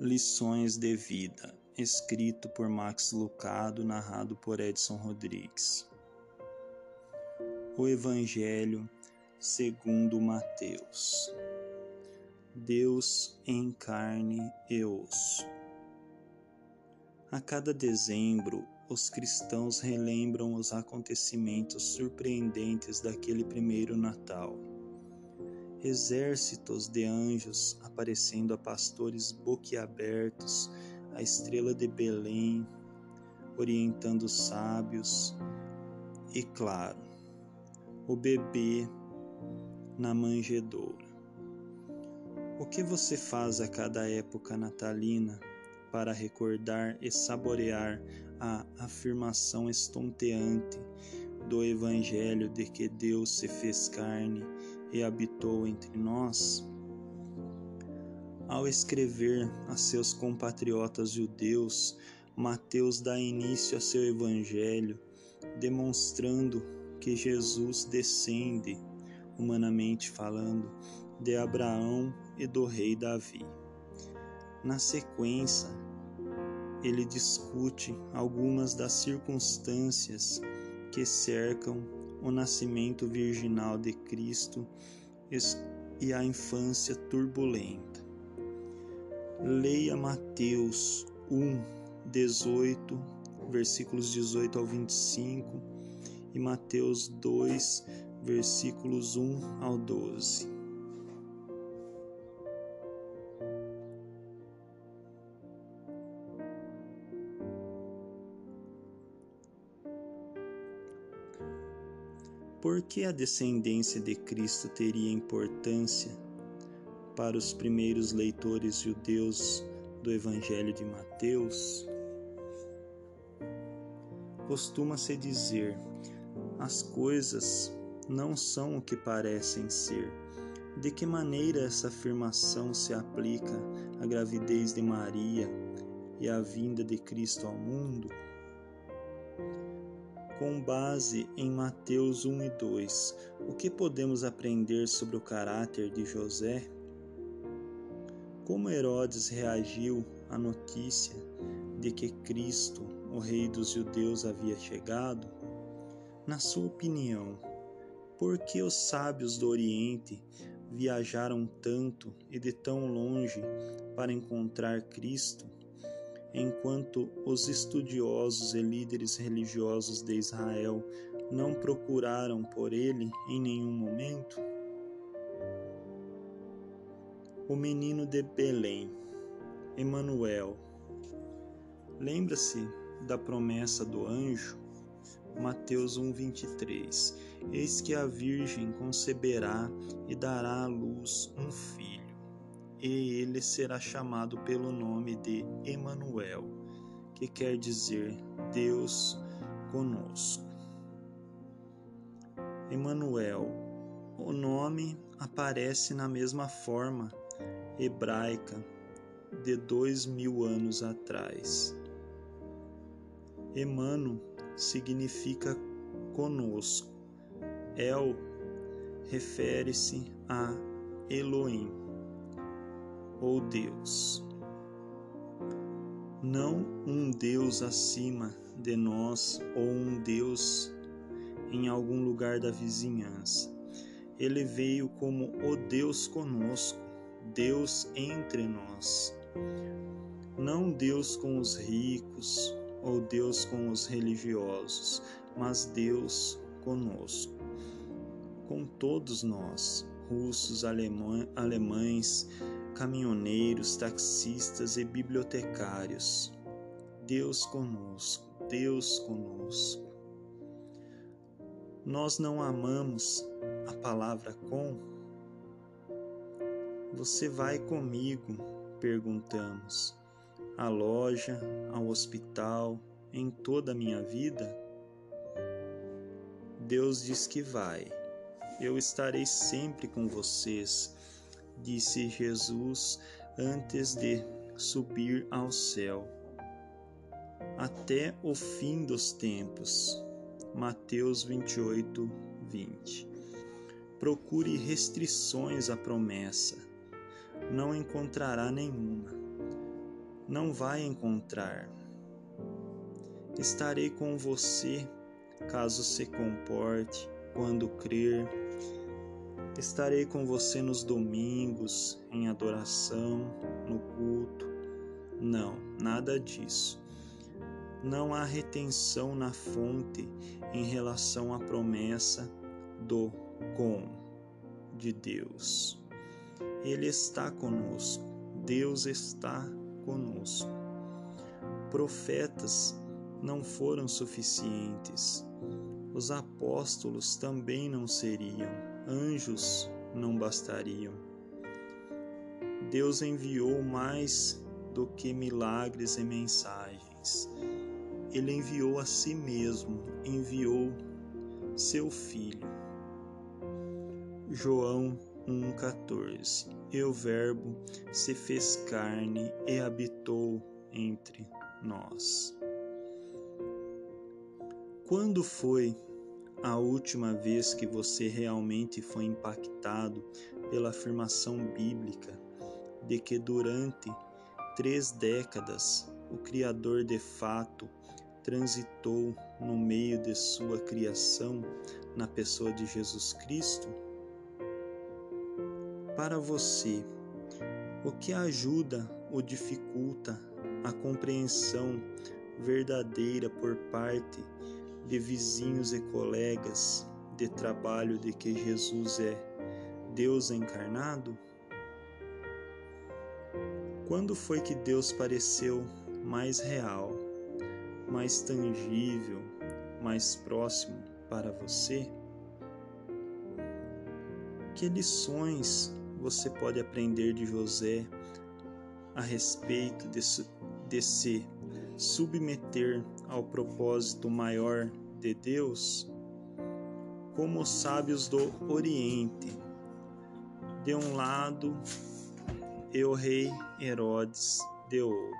Lições de Vida, escrito por Max Lucado, narrado por Edson Rodrigues. O Evangelho segundo Mateus. Deus em carne e osso. A cada dezembro, os cristãos relembram os acontecimentos surpreendentes daquele primeiro Natal exércitos de anjos aparecendo a pastores boquiabertos, a estrela de Belém orientando os sábios e, claro, o bebê na manjedoura. O que você faz a cada época natalina para recordar e saborear a afirmação estonteante do Evangelho de que Deus se fez carne e habitou entre nós, ao escrever a seus compatriotas judeus, Mateus dá início a seu evangelho, demonstrando que Jesus descende, humanamente falando, de Abraão e do rei Davi. Na sequência, ele discute algumas das circunstâncias que cercam o nascimento virginal de Cristo e a infância turbulenta. Leia Mateus 1, 18, versículos 18 ao 25 e Mateus 2, versículos 1 ao 12. Por que a descendência de Cristo teria importância para os primeiros leitores judeus do Evangelho de Mateus? Costuma-se dizer: as coisas não são o que parecem ser. De que maneira essa afirmação se aplica à gravidez de Maria e à vinda de Cristo ao mundo? Com base em Mateus 1 e 2, o que podemos aprender sobre o caráter de José? Como Herodes reagiu à notícia de que Cristo, o Rei dos Judeus, havia chegado? Na sua opinião, por que os sábios do Oriente viajaram tanto e de tão longe para encontrar Cristo? Enquanto os estudiosos e líderes religiosos de Israel não procuraram por ele em nenhum momento? O menino de Belém, Emanuel. Lembra-se da promessa do anjo? Mateus 1:23. Eis que a virgem conceberá e dará à luz um filho e ele será chamado pelo nome de Emanuel, que quer dizer Deus conosco. Emanuel, o nome aparece na mesma forma hebraica de dois mil anos atrás. Emano significa conosco. El refere-se a Elohim ou Deus. Não um Deus acima de nós ou um Deus em algum lugar da vizinhança. Ele veio como o Deus conosco, Deus entre nós. Não Deus com os ricos ou Deus com os religiosos, mas Deus conosco, com todos nós, russos, alemães, caminhoneiros, taxistas e bibliotecários. Deus conosco, Deus conosco. Nós não amamos a palavra com? Você vai comigo? Perguntamos. À loja, ao hospital, em toda a minha vida? Deus diz que vai. Eu estarei sempre com vocês disse Jesus antes de subir ao céu, até o fim dos tempos. Mateus 28, 20. Procure restrições à promessa, não encontrará nenhuma. não vai encontrar. Estarei com você caso se comporte quando crer. Estarei com você nos domingos, em adoração, no culto. Não, nada disso. Não há retenção na fonte em relação à promessa do com de Deus. Ele está conosco. Deus está conosco. Profetas não foram suficientes. Os apóstolos também não seriam. Anjos não bastariam. Deus enviou mais do que milagres e mensagens. Ele enviou a si mesmo, enviou seu Filho. João 1,14 E o Verbo se fez carne e habitou entre nós. Quando foi a última vez que você realmente foi impactado pela afirmação bíblica de que durante três décadas o Criador de fato transitou no meio de sua criação na pessoa de Jesus Cristo? Para você, o que ajuda ou dificulta a compreensão verdadeira por parte de vizinhos e colegas de trabalho de que Jesus é Deus encarnado? Quando foi que Deus pareceu mais real, mais tangível, mais próximo para você? Que lições você pode aprender de José a respeito de, de se submeter ao propósito maior de Deus, como os sábios do Oriente. De um lado, e o rei Herodes de outro.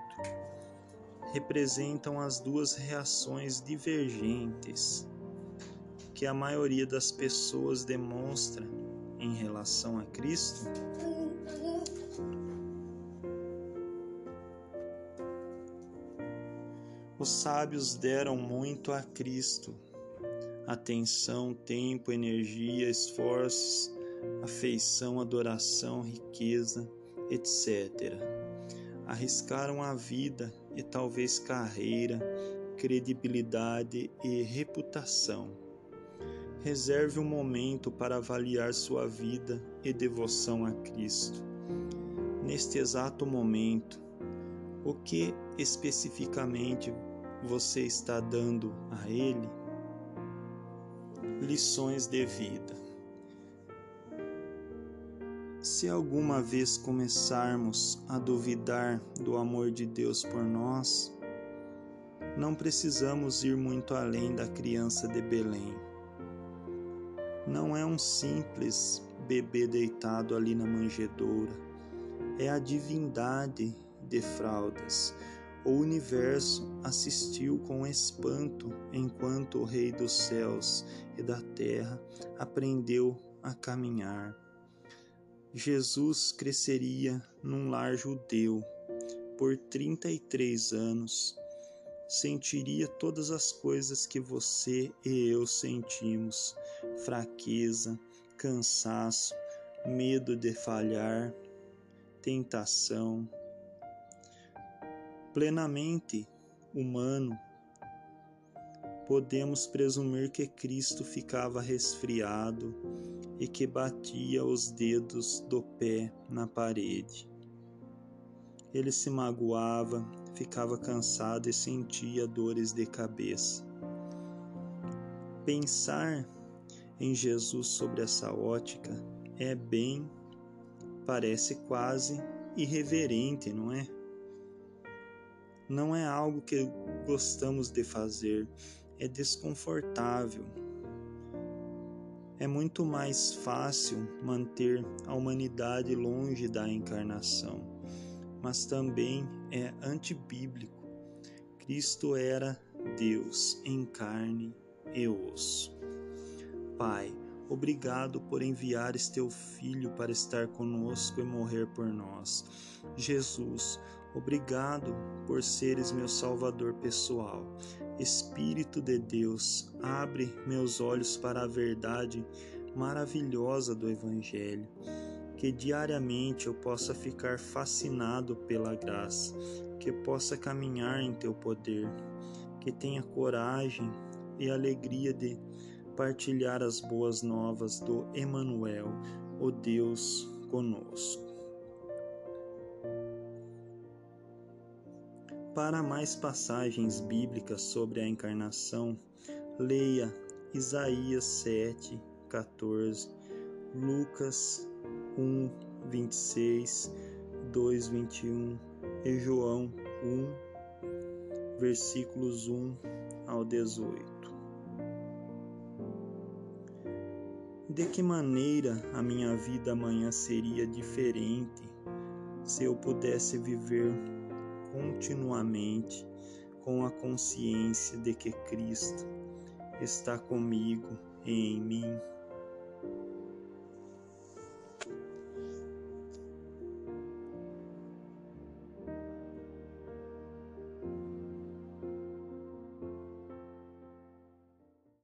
Representam as duas reações divergentes que a maioria das pessoas demonstra em relação a Cristo Os sábios deram muito a Cristo: atenção, tempo, energia, esforços, afeição, adoração, riqueza, etc. Arriscaram a vida e talvez carreira, credibilidade e reputação. Reserve um momento para avaliar sua vida e devoção a Cristo. Neste exato momento, o que especificamente você está dando a Ele lições de vida. Se alguma vez começarmos a duvidar do amor de Deus por nós, não precisamos ir muito além da criança de Belém. Não é um simples bebê deitado ali na manjedoura, é a divindade de fraldas, o universo assistiu com espanto enquanto o Rei dos céus e da terra aprendeu a caminhar. Jesus cresceria num lar judeu por 33 anos. Sentiria todas as coisas que você e eu sentimos: fraqueza, cansaço, medo de falhar, tentação, plenamente humano, podemos presumir que Cristo ficava resfriado e que batia os dedos do pé na parede. Ele se magoava, ficava cansado e sentia dores de cabeça. Pensar em Jesus sobre essa ótica é bem, parece quase irreverente, não é? Não é algo que gostamos de fazer, é desconfortável. É muito mais fácil manter a humanidade longe da encarnação, mas também é antibíblico. Cristo era Deus em carne e osso. Pai, obrigado por enviares teu Filho para estar conosco e morrer por nós. Jesus, Obrigado por seres meu Salvador pessoal. Espírito de Deus, abre meus olhos para a verdade maravilhosa do Evangelho. Que diariamente eu possa ficar fascinado pela graça, que possa caminhar em teu poder, que tenha coragem e alegria de partilhar as boas novas do Emanuel, o Deus conosco. Para mais passagens bíblicas sobre a encarnação, leia Isaías 7, 14, Lucas 1, 26, 2, 21 e João 1, versículos 1 ao 18. De que maneira a minha vida amanhã seria diferente se eu pudesse viver continuamente com a consciência de que Cristo está comigo e em mim?